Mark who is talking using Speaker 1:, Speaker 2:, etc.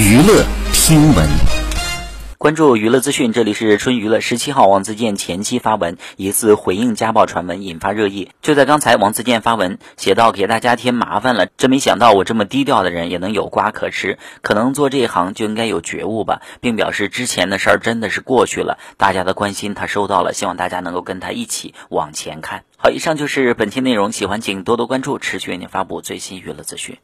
Speaker 1: 娱乐新闻。
Speaker 2: 关注娱乐资讯，这里是春娱乐。十七号，王自健前妻发文疑似回应家暴传闻，引发热议。就在刚才，王自健发文写道：“给大家添麻烦了，真没想到我这么低调的人也能有瓜可吃。可能做这一行就应该有觉悟吧。”并表示之前的事儿真的是过去了，大家的关心他收到了，希望大家能够跟他一起往前看。好，以上就是本期内容，喜欢请多多关注，持续为您发布最新娱乐资讯。